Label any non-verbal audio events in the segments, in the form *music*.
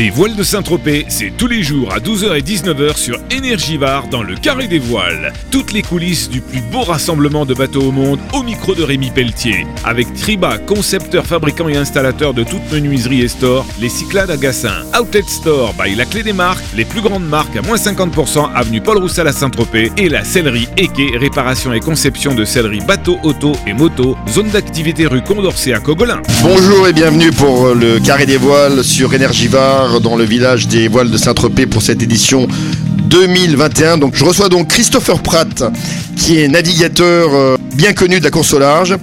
Les voiles de Saint-Tropez, c'est tous les jours à 12h et 19h sur Énergivare dans le Carré des Voiles. Toutes les coulisses du plus beau rassemblement de bateaux au monde au micro de Rémi Pelletier. Avec Triba, concepteur, fabricant et installateur de toutes menuiseries et stores, les Cyclades à Gassin, Outlet Store by La Clé des Marques, les plus grandes marques à moins 50% avenue Paul Roussel à Saint-Tropez et la sellerie Eke, réparation et conception de sellerie bateau, auto et moto, zone d'activité rue Condorcet à Cogolin. Bonjour et bienvenue pour le Carré des Voiles sur Énergivare dans le village des voiles de Saint-Tropez pour cette édition 2021. Donc je reçois donc Christopher Pratt qui est navigateur euh, bien connu de la course au large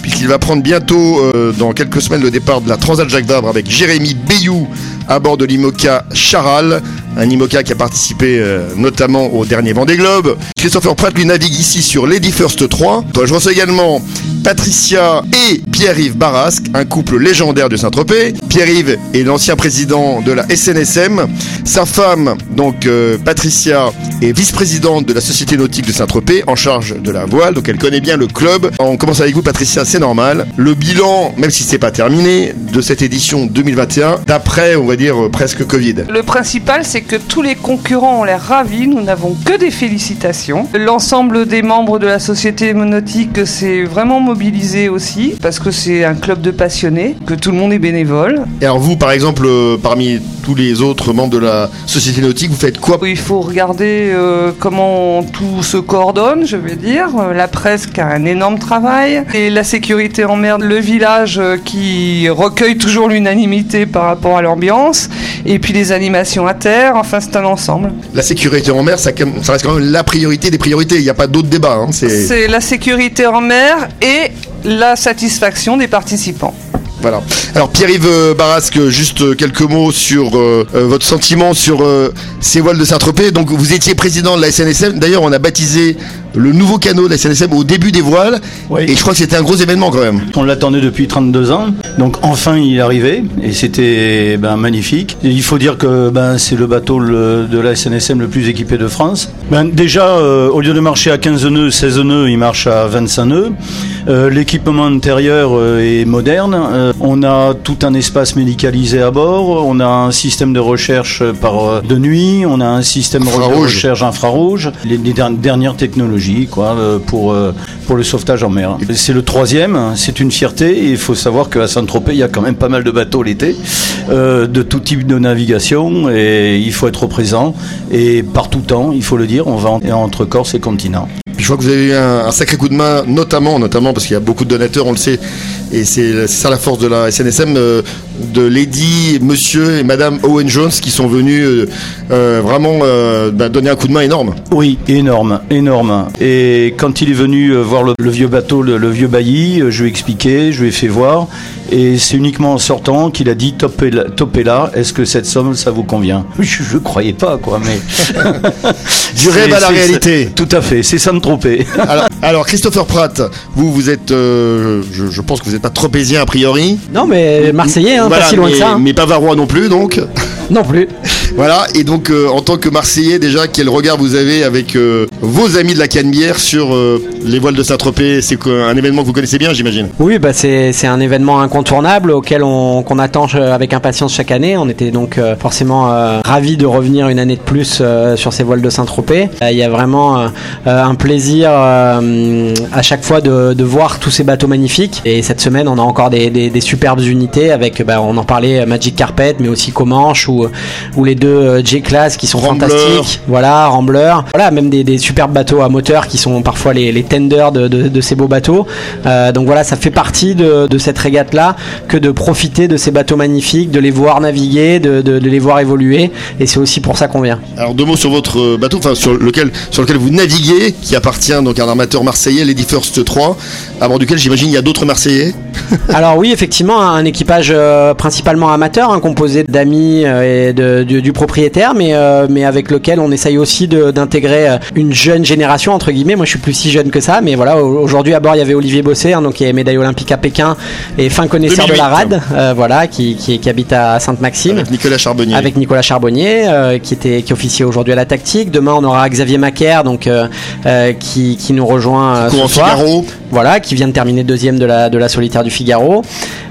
puisqu'il va prendre bientôt euh, dans quelques semaines le départ de la Transat Jacques Vabre avec Jérémy Bayou à bord de l'IMOCA Charal, un IMOCA qui a participé euh, notamment au dernier Vendée Globe. Christopher Pratt lui navigue ici sur Lady First 3. Je reçois également Patricia et Pierre-Yves Barasque, un couple légendaire de Saint-Tropez. Pierre-Yves est l'ancien président de la SNSM. Sa femme, donc euh, Patricia, est vice-présidente de la Société nautique de Saint-Tropez, en charge de la voile, donc elle connaît bien le club. On commence avec vous, Patricia, c'est normal. Le bilan, même si c'est pas terminé, de cette édition 2021, d'après, on va dire, euh, presque Covid. Le principal, c'est que tous les concurrents ont l'air ravis, nous n'avons que des félicitations. L'ensemble des membres de la Société nautique s'est vraiment mobilisé aussi, parce que c'est un club de passionnés, que tout le monde est bénévole. Et alors vous, par exemple, euh, parmi tous les autres membres de la Société nautique, vous faites quoi Il faut regarder euh, comment tout se coordonne, je vais dire. Euh, La presse qui a un énorme travail. Et la sécurité en mer, le village euh, qui recueille toujours l'unanimité par rapport à l'ambiance. Et puis les animations à terre, enfin c'est un ensemble. La sécurité en mer, ça, ça reste quand même la priorité des priorités. Il n'y a pas d'autre débat. hein. C'est la sécurité en mer et la satisfaction des participants. Voilà. Alors Pierre-Yves euh, Barasque, juste euh, quelques mots sur euh, votre sentiment sur ces voiles de Saint-Tropez. Donc vous étiez président de la SNSM. D'ailleurs, on a baptisé le nouveau canot de la SNSM au début des voiles. Oui. Et je crois que c'était un gros événement quand même. On l'attendait depuis 32 ans, donc enfin il est arrivé et c'était ben, magnifique. Et il faut dire que ben, c'est le bateau le- de la SNSM le plus équipé de France. Ben, déjà, euh, au lieu de marcher à 15 nœuds, 16 nœuds, il marche à 25 nœuds. Euh, L'équipement intérieur euh, est moderne. On a tout un espace médicalisé à bord. On a un système de recherche par de nuit. On a un système de recherche infrarouge. Les, les der- dernières technologies euh, pour, euh, pour le sauvetage en mer. C'est le troisième. C'est une fierté. Il faut savoir qu'à Saint-Tropez, il y a quand même pas mal de bateaux l'été, euh, de tout type de navigation. Et il faut être présent. Et par tout temps, il faut le dire, on va en- entre Corse et continent. Je crois que vous avez eu un, un sacré coup de main, notamment, notamment parce qu'il y a beaucoup de donateurs, on le sait, et c'est ça la force de la SNSM, euh, de Lady, Monsieur et Madame Owen Jones qui sont venus euh, euh, vraiment bah, donner un coup de main énorme. Oui, énorme, énorme. Et quand il est venu voir le, le vieux bateau, le, le vieux bailli, je lui ai expliqué, je lui ai fait voir. Et c'est uniquement en sortant qu'il a dit topez là, topez là, est-ce que cette somme, ça vous convient? Je ne croyais pas, quoi, mais. *laughs* *laughs* Du rêve à la réalité. Tout à fait, c'est ça de tromper. alors, alors, Christopher Pratt, vous, vous êtes, je, je pense que vous n'êtes pas tropézien a priori. Non, mais Marseillais, hein, Voilà, pas si loin mais, que ça. hein. mais pas Varois non plus, donc. Non plus. Voilà, et donc euh, en tant que Marseillais, déjà, quel regard vous avez avec euh, vos amis de la Canebière sur euh, les voiles de Saint-Tropez? C'est un événement que vous connaissez bien, j'imagine? Oui, bah c'est un événement incontournable auquel on attend avec impatience chaque année. On était donc forcément ravis de revenir une année de plus sur ces voiles de Saint-Tropez. Il y a vraiment un plaisir à chaque fois de, voir tous ces bateaux magnifiques. Et cette semaine, on a encore des, des, superbes unités avec, bah, on en parlait, Magic Carpet, mais aussi Comanche ou les deux euh, J-Class qui sont Rambler. fantastiques. Voilà, Rambler. Voilà, même des, des superbes bateaux à moteur qui sont parfois les, les tenders de, de- de ces beaux bateaux. Euh, donc voilà, ça fait partie de, de cette régate-là que de profiter de ces bateaux magnifiques, de les voir naviguer, de, les voir évoluer. Et c'est aussi pour ça qu'on vient. Alors deux mots sur votre euh, bateau, enfin sur lequel, sur lequel vous naviguez, qui appartient donc à un armateur marseillais, Lady First 3, à bord duquel j'imagine il y a d'autres Marseillais. *laughs* Alors oui, effectivement, un équipage euh, principalement amateur, hein, composé d'amis euh, et de- du, du propriétaire, mais, euh, mais avec lequel on essaye aussi d'intégrer euh, une jeune génération, entre guillemets. Moi, je suis plus si jeune que ça, mais voilà, au- aujourd'hui à bord, il y avait Olivier Bossé, hein, donc qui est médaille olympique à Pékin et fin connaisseur de la 2008. rade, euh, voilà, qui, qui, qui habite à Sainte-Maxime. Avec Nicolas Charbonnier. Avec Nicolas Charbonnier, euh, qui était qui officie aujourd'hui à la tactique. Demain, on aura Xavier Macaire, donc qui, qui nous rejoint Courant ce soir. Figaro. Voilà, qui vient de terminer deuxième de la, de la solitaire du Figaro.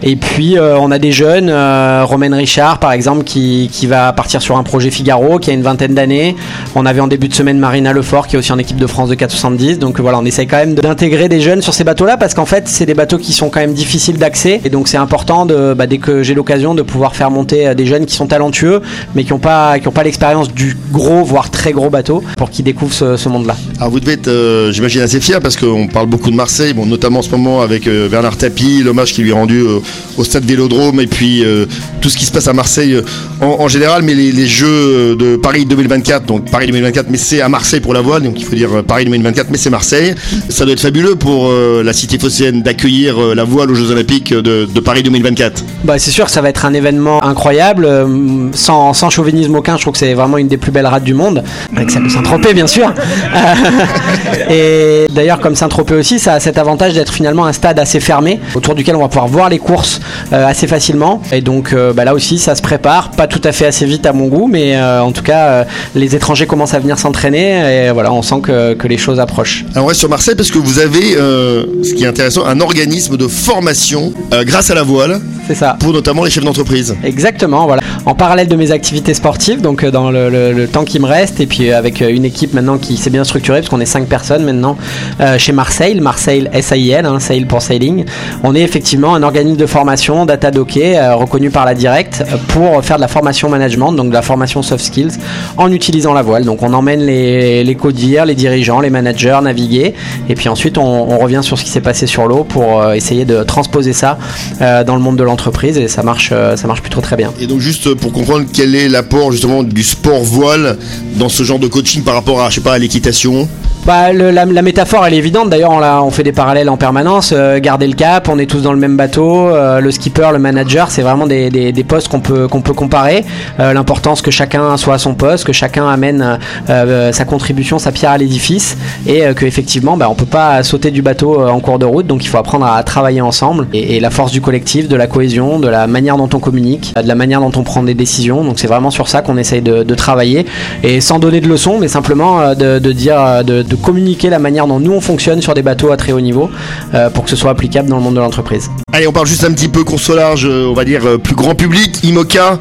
Et puis euh, on a des jeunes, euh, Romaine Richard par exemple, qui, qui va partir sur un projet Figaro, qui a une vingtaine d'années. On avait en début de semaine Marina Lefort, qui est aussi en équipe de France de 470. Donc voilà, on essaye quand même d'intégrer des jeunes sur ces bateaux-là, parce qu'en fait, c'est des bateaux qui sont quand même difficiles d'accès. Et donc c'est important, de, bah, dès que j'ai l'occasion, de pouvoir faire monter euh, des jeunes qui sont talentueux, mais qui n'ont pas, pas l'expérience du gros, voire très gros bateau, pour qu'ils découvrent ce, monde-là. Alors vous devez être, euh, j'imagine, assez fier parce qu'on parle beaucoup de Marseille, bon, notamment en ce moment avec euh, Bernard Tapie, l'hommage qui lui est rendu euh, au stade Vélodrome et puis euh, tout ce qui se passe à Marseille en, général, mais les, Jeux de Paris 2024, donc Paris 2024, mais c'est à Marseille pour la voile, donc il faut dire Paris 2024, mais c'est Marseille. Ça doit être fabuleux pour la cité phocéenne d'accueillir la voile aux Jeux Olympiques de, Paris 2024. Bah, c'est sûr ça va être un événement incroyable, sans, sans chauvinisme aucun. Je trouve que c'est vraiment une des plus belles rades du monde, avec de Saint-Tropez, bien sûr. *laughs* et d'ailleurs, comme Saint-Tropez aussi, ça a cet avantage d'être finalement un stade assez fermé, autour duquel on va pouvoir voir les courses euh, assez facilement. Et donc euh, bah, là aussi, ça se prépare, pas tout à fait assez vite à mon goût, mais euh, en tout cas, les étrangers commencent à venir s'entraîner, et voilà, on sent que, que les choses approchent. Alors on reste sur Marseille parce que vous avez, ce qui est intéressant, un organisme de formation grâce à la voile C'est ça. pour notamment les chefs d'entreprise. Exactement, voilà. En parallèle de mes activités sportives, donc dans le, le- le temps qui me reste, et puis avec une équipe maintenant qui s'est bien structurée, parce qu'on est cinq personnes maintenant euh, chez Marseille, Marseille SAIL, hein, Sail pour Sailing. On est effectivement un organisme de formation, data docké, euh, reconnu par la Direct, euh, pour faire de la formation management, donc de la formation soft skills, en utilisant la voile. Donc on emmène les, les les dirigeants, les managers naviguer, et puis ensuite on, revient sur ce qui s'est passé sur l'eau pour euh, essayer de transposer ça dans le monde de l'entreprise, et ça marche, ça marche plutôt très bien. Et donc juste pour comprendre quel est l'apport justement du sport voile dans ce genre de coaching par rapport à, je sais pas, à l'équitation? Bah, la, métaphore elle est évidente. D'ailleurs on, fait des parallèles en permanence. Euh, garder le cap on est tous dans le même bateau. Euh, le skipper le manager c'est vraiment des, postes qu'on peut, qu'on peut comparer. Euh, l'importance que chacun soit à son poste que chacun amène sa contribution sa pierre à l'édifice. Et que effectivement bah, on peut pas sauter du bateau en cours de route. Donc il faut apprendre à travailler ensemble. Et, la force du collectif de la cohésion de la manière dont on communique euh, de la manière dont on prend des décisions. Donc c'est vraiment sur ça qu'on essaye de, travailler. Et sans donner de leçons mais simplement de, dire de, de communiquer la manière dont nous on fonctionne sur des bateaux à très haut niveau euh, pour que ce soit applicable dans le monde de l'entreprise. Allez, on parle juste un petit peu consolage, euh, on va dire euh, plus grand public. IMOCA,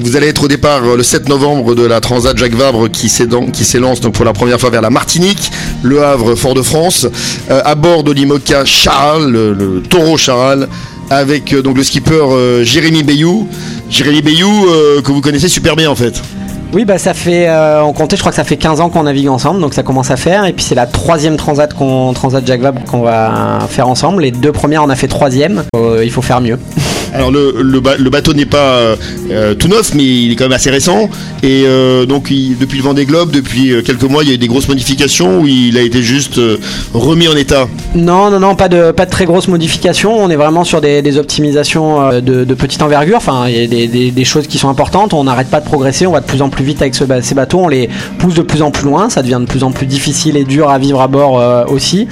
vous allez être au départ le 7 novembre de la Transat Jacques Vabre qui s'élance donc pour la première fois vers la Martinique, Le Havre, Fort-de-France, à bord de l'IMOCA Charal, le, taureau Charal, avec donc le skipper Jérémy Bayou. Jérémy Bayou que vous connaissez super bien en fait. Oui, bah ça fait, euh, on comptait, je crois que ça fait 15 ans qu'on navigue ensemble, donc ça commence à faire. Et puis c'est la troisième transat qu'on, transat qu'on va faire ensemble. Les deux premières, on a fait troisième. Euh, il faut faire mieux. *laughs* Alors le, le, ba- le bateau n'est pas euh, euh, tout neuf, mais il est quand même assez récent. Et euh, donc depuis le Vendée Globe, depuis quelques mois, il y a eu des grosses modifications où il a été juste remis en état. Non, non, non, pas de, très grosses modifications. On est vraiment sur des, optimisations de, petite envergure. Enfin, il y a des, choses qui sont importantes. On n'arrête pas de progresser. On va de plus en plus vite avec ces bateaux. On les pousse de plus en plus loin. Ça devient de plus en plus difficile et dur à vivre à bord aussi.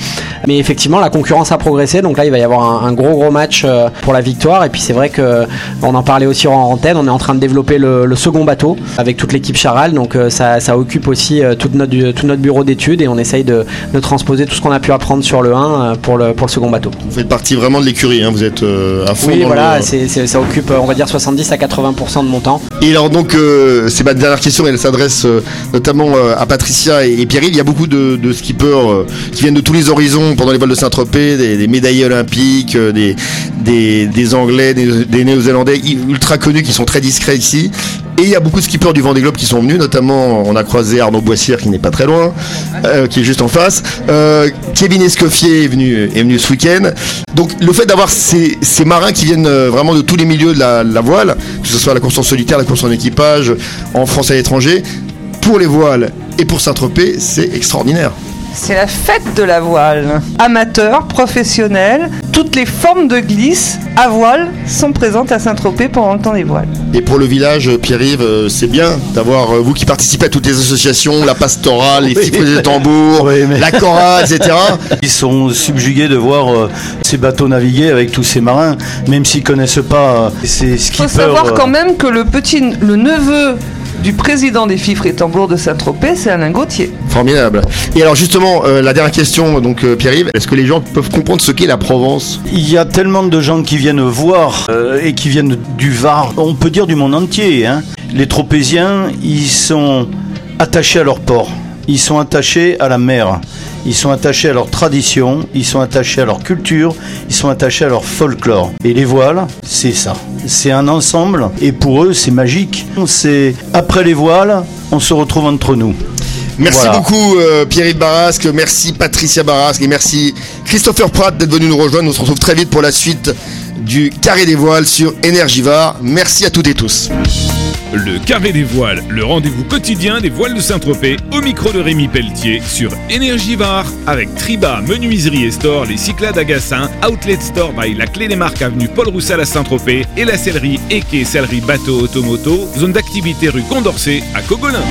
Mais effectivement, la concurrence a progressé. Donc là, il va y avoir un, un gros, gros match pour la victoire. Et puis c'est vrai que on en parlait aussi en antenne. On est en train de développer le, le second bateau avec toute l'équipe Charal. Donc euh, ça, ça occupe aussi euh, toute notre, tout notre bureau d'études et on essaye de, de transposer tout ce qu'on a pu apprendre sur le 1 euh, pour le, pour le second bateau. Vous faites partie vraiment de l'écurie, hein, vous êtes euh, à fond. Oui, dans voilà, le- c'est- c'est- ça occupe, euh, on va dire, 70 à 80% de mon temps. Et alors donc, euh, c'est ma dernière question, elle s'adresse euh, notamment euh, à Patricia et, et Pierre. Il y a beaucoup de, de skippers euh, qui viennent de tous les horizons pendant les vols de Saint-Tropez, des, des médaillés olympiques, euh, des, des, des Anglais, des, des Néo-Zélandais ultra connus qui sont très discrets ici. Et il y a beaucoup de skippers du Vendée Globe qui sont venus, notamment on a croisé Arnaud Boissière qui n'est pas très loin, euh, qui est juste en face. Euh, Kevin Escoffier est venu, est venu ce week-end. Donc le fait d'avoir ces, ces marins qui viennent euh, vraiment de tous les milieux de la, la voile, que ce soit la course en solitaire, la course en équipage, en France et à l'étranger, pour les voiles et pour Saint-Tropez, c'est extraordinaire. C'est la fête de la voile. Amateurs, professionnels, toutes les formes de glisse à voile sont présentes à Saint-Tropez pendant le temps des voiles. Et pour le village, Pierre-Yves, euh, c'est bien d'avoir euh, vous qui participez à toutes les associations, la pastorale, les sifflets Oui, mais- la chorale, etc. *laughs* Ils sont subjugués de voir euh, ces bateaux naviguer avec tous ces marins, même s'ils connaissent pas euh, ces Il skippers. faut savoir quand même que le petit, le neveu du président des Fifres et Tambours de Saint-Tropez, c'est Alain Gauthier. Formidable. Et alors justement, euh, la dernière question, donc euh, Pierre-Yves, est-ce que les gens peuvent comprendre ce qu'est la Provence? Il y a tellement de gens qui viennent voir euh, et qui viennent du Var, on peut dire du monde entier. hein. Les Tropéziens, ils sont attachés à leur port, ils sont attachés à la mer, ils sont attachés à leur tradition, ils sont attachés à leur culture, ils sont attachés à leur folklore. Et les voiles, c'est ça. C'est un ensemble et pour eux, c'est magique. C'est après les voiles, on se retrouve entre nous. Merci Voilà. beaucoup euh, Pierre-Yves Barasque, merci Patricia Barasque et merci Christopher Pratt d'être venu nous rejoindre. On se retrouve très vite pour la suite du Carré des Voiles sur Energivar. Merci à toutes et tous. Le Carré des Voiles, le rendez-vous quotidien des voiles de Saint-Tropez, au micro de Rémi Pelletier sur Énergivare, avec Triba, Menuiserie et Store, les Cyclades à Outlet Store by La Clé des Marques avenue Paul Roussel à Saint-Tropez et la sellerie quai sellerie bateau automoto, zone d'activité rue Condorcet à Cogolin.